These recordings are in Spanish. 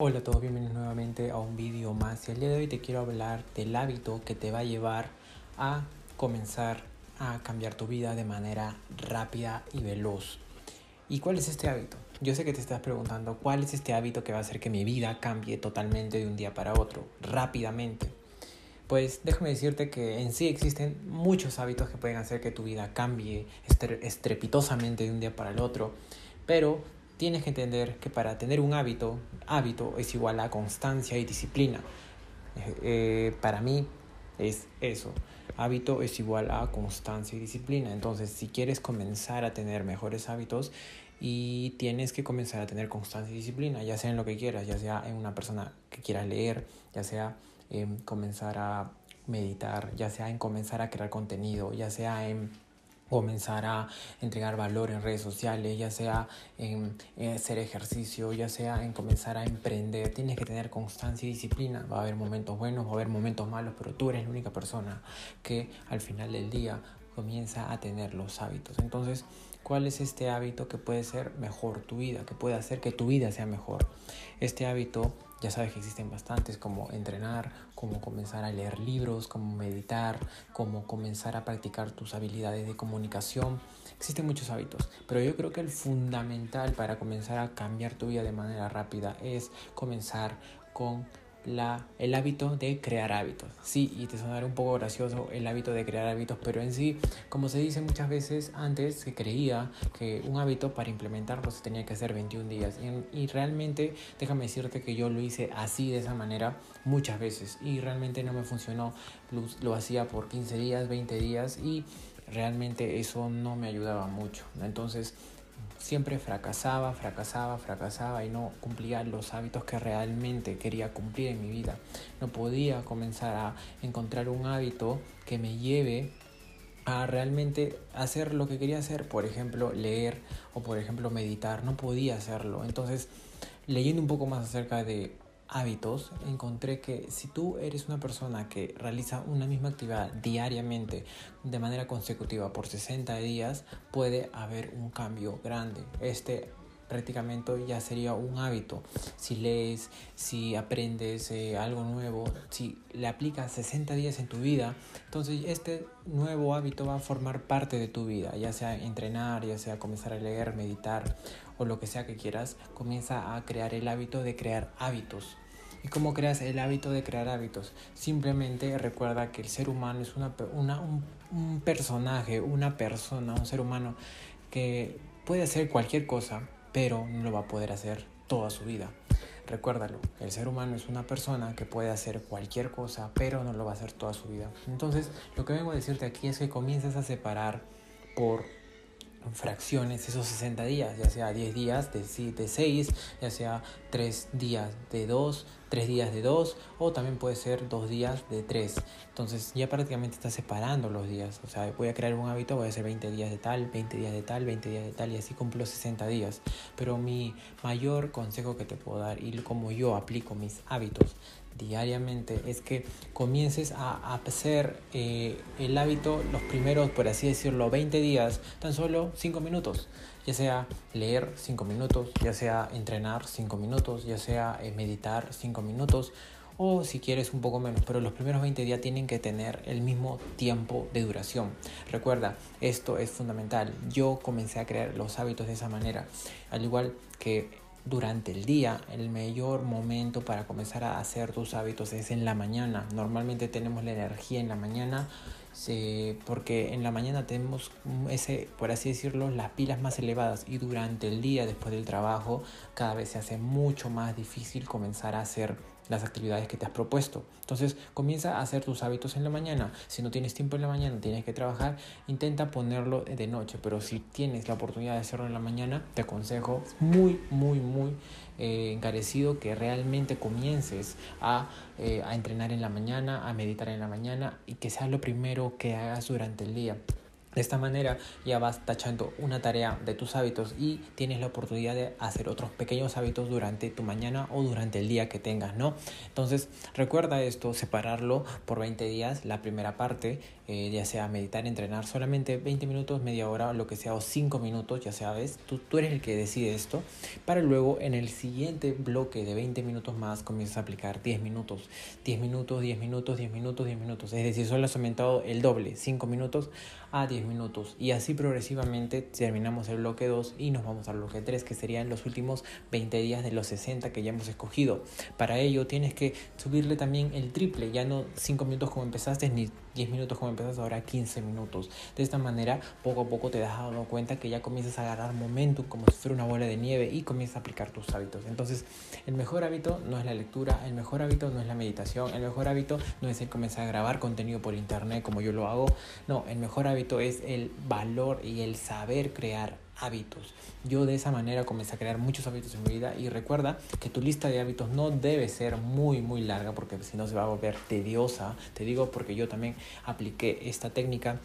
Hola a todos, bienvenidos nuevamente a un vídeo más y el día de hoy te quiero hablar del hábito que te va a llevar a comenzar a cambiar tu vida de manera rápida y veloz. ¿Y cuál es este hábito? Yo sé que te estás preguntando cuál es este hábito que va a hacer que mi vida cambie totalmente de un día para otro, rápidamente. Pues déjame decirte que en sí existen muchos hábitos que pueden hacer que tu vida cambie estrepitosamente de un día para el otro, pero tienes que entender que para tener un hábito, hábito es igual a constancia y disciplina. Eh, para mí es eso. Hábito es igual a constancia y disciplina. Entonces, si quieres comenzar a tener mejores hábitos y tienes que comenzar a tener constancia y disciplina, ya sea en lo que quieras, ya sea en una persona que quieras leer, ya sea en comenzar a meditar, ya sea en comenzar a crear contenido, ya sea en comenzar a entregar valor en redes sociales, ya sea en, hacer ejercicio, ya sea en comenzar a emprender. Tienes que tener constancia y disciplina. Va a haber momentos buenos, va a haber momentos malos, pero tú eres la única persona que al final del día comienza a tener los hábitos. Entonces, ¿cuál es este hábito que puede ser mejor tu vida, que puede hacer que tu vida sea mejor? Este hábito ya sabes que existen bastantes como entrenar, como comenzar a leer libros, como meditar, como comenzar a practicar tus habilidades de comunicación. Existen muchos hábitos, pero yo creo que el fundamental para comenzar a cambiar tu vida de manera rápida es comenzar con la, el hábito de crear hábitos. Sí, y te sonará un poco gracioso el hábito de crear hábitos, pero en sí, como se dice muchas veces, antes se creía que un hábito para implementarlo se tenía que hacer 21 días. Y, y realmente, déjame decirte que yo lo hice así, de esa manera, muchas veces. Y realmente no me funcionó. Lo, lo hacía por 15 días, 20 días y realmente eso no me ayudaba mucho. Entonces, siempre fracasaba, fracasaba, fracasaba y no cumplía los hábitos que realmente quería cumplir en mi vida. No podía comenzar a encontrar un hábito que me lleve a realmente hacer lo que quería hacer, por ejemplo, leer o por ejemplo meditar, no podía hacerlo. Entonces, leyendo un poco más acerca de hábitos, encontré que si tú eres una persona que realiza una misma actividad diariamente de manera consecutiva por 60 días, puede haber un cambio grande. Este prácticamente ya sería un hábito. Si lees, si aprendes eh, algo nuevo, si le aplicas 60 días en tu vida, entonces este nuevo hábito va a formar parte de tu vida, ya sea entrenar, ya sea comenzar a leer, meditar o lo que sea que quieras, comienza a crear el hábito de crear hábitos. ¿Y cómo creas el hábito de crear hábitos? Simplemente recuerda que el ser humano es una, una un, un personaje, una persona, un ser humano que puede hacer cualquier cosa, pero no lo va a poder hacer toda su vida. Recuérdalo, el ser humano es una persona que puede hacer cualquier cosa, pero no lo va a hacer toda su vida. Entonces, lo que vengo a decirte aquí es que comiences a separar por fracciones esos 60 días, ya sea 10 días de, de 6, ya sea 3 días de 2, 3 días de 2 o también puede ser 2 días de 3. Entonces ya prácticamente estás separando los días. O sea, voy a crear un hábito, voy a hacer 20 días de tal, 20 días de tal, 20 días de tal y así cumplo 60 días. Pero mi mayor consejo que te puedo dar y como yo aplico mis hábitos diariamente es que comiences a hacer eh, el hábito los primeros, por así decirlo, 20 días, tan solo 5 minutos. Ya sea leer 5 minutos, ya sea entrenar 5 minutos, ya sea eh, meditar 5 minutos o si quieres un poco menos, pero los primeros 20 días tienen que tener el mismo tiempo de duración. Recuerda, esto es fundamental. Yo comencé a crear los hábitos de esa manera, al igual que durante el día. El mayor momento para comenzar a hacer tus hábitos es en la mañana. Normalmente tenemos la energía en la mañana porque en la mañana tenemos ese, por así decirlo, las pilas más elevadas y durante el día después del trabajo cada vez se hace mucho más difícil comenzar a hacer las actividades que te has propuesto. Entonces comienza a hacer tus hábitos en la mañana. Si no tienes tiempo en la mañana, tienes que trabajar, intenta ponerlo de noche. Pero si tienes la oportunidad de hacerlo en la mañana, te aconsejo muy, muy, muy eh, encarecido que realmente comiences a, eh, a entrenar en la mañana, a meditar en la mañana y que sea lo primero que hagas durante el día. De esta manera ya vas tachando una tarea de tus hábitos y tienes la oportunidad de hacer otros pequeños hábitos durante tu mañana o durante el día que tengas, ¿no? Entonces recuerda esto, separarlo por 20 días, la primera parte, eh, ya sea meditar, entrenar solamente 20 minutos, media hora, lo que sea, o 5 minutos, ya sabes, tú, tú eres el que decide esto, para luego en el siguiente bloque de 20 minutos más comienzas a aplicar 10 minutos, 10 minutos, 10 minutos, 10 minutos, 10 minutos, es decir, solo has aumentado el doble, 5 minutos a 10 minutos y así progresivamente terminamos el bloque 2 y nos vamos al bloque 3 que serían los últimos 20 días de los 60 que ya hemos escogido. Para ello tienes que subirle también el triple, ya no 5 minutos como empezaste ni 10 minutos como empezaste, ahora 15 minutos. De esta manera poco a poco te das dado cuenta que ya comienzas a agarrar momentum como si fuera una bola de nieve y comienzas a aplicar tus hábitos. Entonces el mejor hábito no es la lectura, el mejor hábito no es la meditación, el mejor hábito no es el comenzar a grabar contenido por internet como yo lo hago, no, el mejor hábito es el valor y el saber crear hábitos. Yo de esa manera comencé a crear muchos hábitos en mi vida y recuerda que tu lista de hábitos no debe ser muy muy larga porque si no se va a volver tediosa. Te digo porque yo también apliqué esta técnica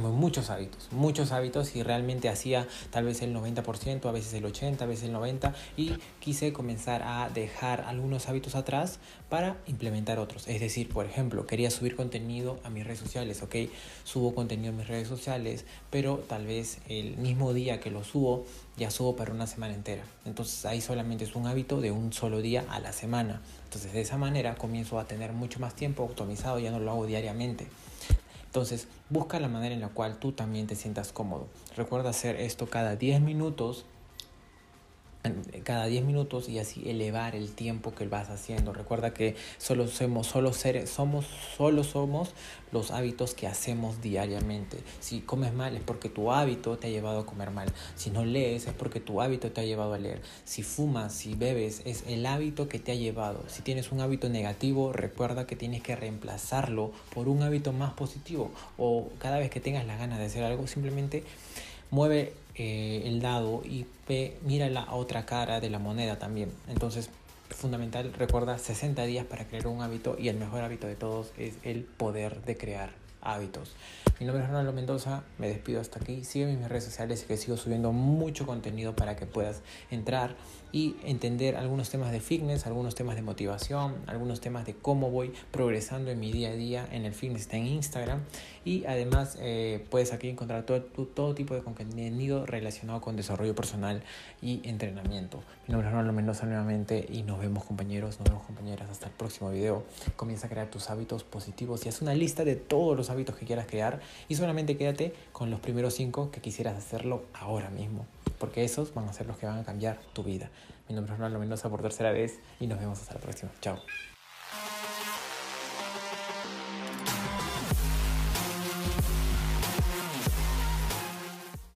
muchos hábitos, muchos hábitos y realmente hacía tal vez el 90%, a veces el 80%, a veces el 90% y quise comenzar a dejar algunos hábitos atrás para implementar otros. Es decir, por ejemplo, quería subir contenido a mis redes sociales, ok, subo contenido a mis redes sociales, pero tal vez el mismo día que lo subo ya subo para una semana entera. Entonces ahí solamente es un hábito de un solo día a la semana. Entonces de esa manera comienzo a tener mucho más tiempo optimizado, ya no lo hago diariamente. Entonces, busca la manera en la cual tú también te sientas cómodo. Recuerda hacer esto cada 10 minutos cada 10 minutos y así elevar el tiempo que vas haciendo. Recuerda que solo somos, solo seres, somos, solo somos los hábitos que hacemos diariamente. Si comes mal es porque tu hábito te ha llevado a comer mal. Si no lees es porque tu hábito te ha llevado a leer. Si fumas, si bebes, es el hábito que te ha llevado. Si tienes un hábito negativo, recuerda que tienes que reemplazarlo por un hábito más positivo. O cada vez que tengas las ganas de hacer algo, simplemente mueve eh, el dado y ve, mira la otra cara de la moneda también. Entonces, fundamental, recuerda 60 días para crear un hábito y el mejor hábito de todos es el poder de crear hábitos. Mi nombre es Ronaldo Mendoza, me despido hasta aquí. Sígueme en mis redes sociales que sigo subiendo mucho contenido para que puedas entrar y entender algunos temas de fitness, algunos temas de motivación, algunos temas de cómo voy progresando en mi día a día en el fitness, está en Instagram. Y además eh, puedes aquí encontrar todo, todo tipo de contenido relacionado con desarrollo personal y entrenamiento. Mi nombre es Ronaldo Mendoza nuevamente y nos vemos compañeros, nos vemos compañeras hasta el próximo video. Comienza a crear tus hábitos positivos y haz una lista de todos los hábitos que quieras crear y solamente quédate con los primeros cinco que quisieras hacerlo ahora mismo, porque esos van a ser los que van a cambiar tu vida. Mi nombre es Ronaldo Mendoza por tercera vez y nos vemos hasta la próxima. Chao.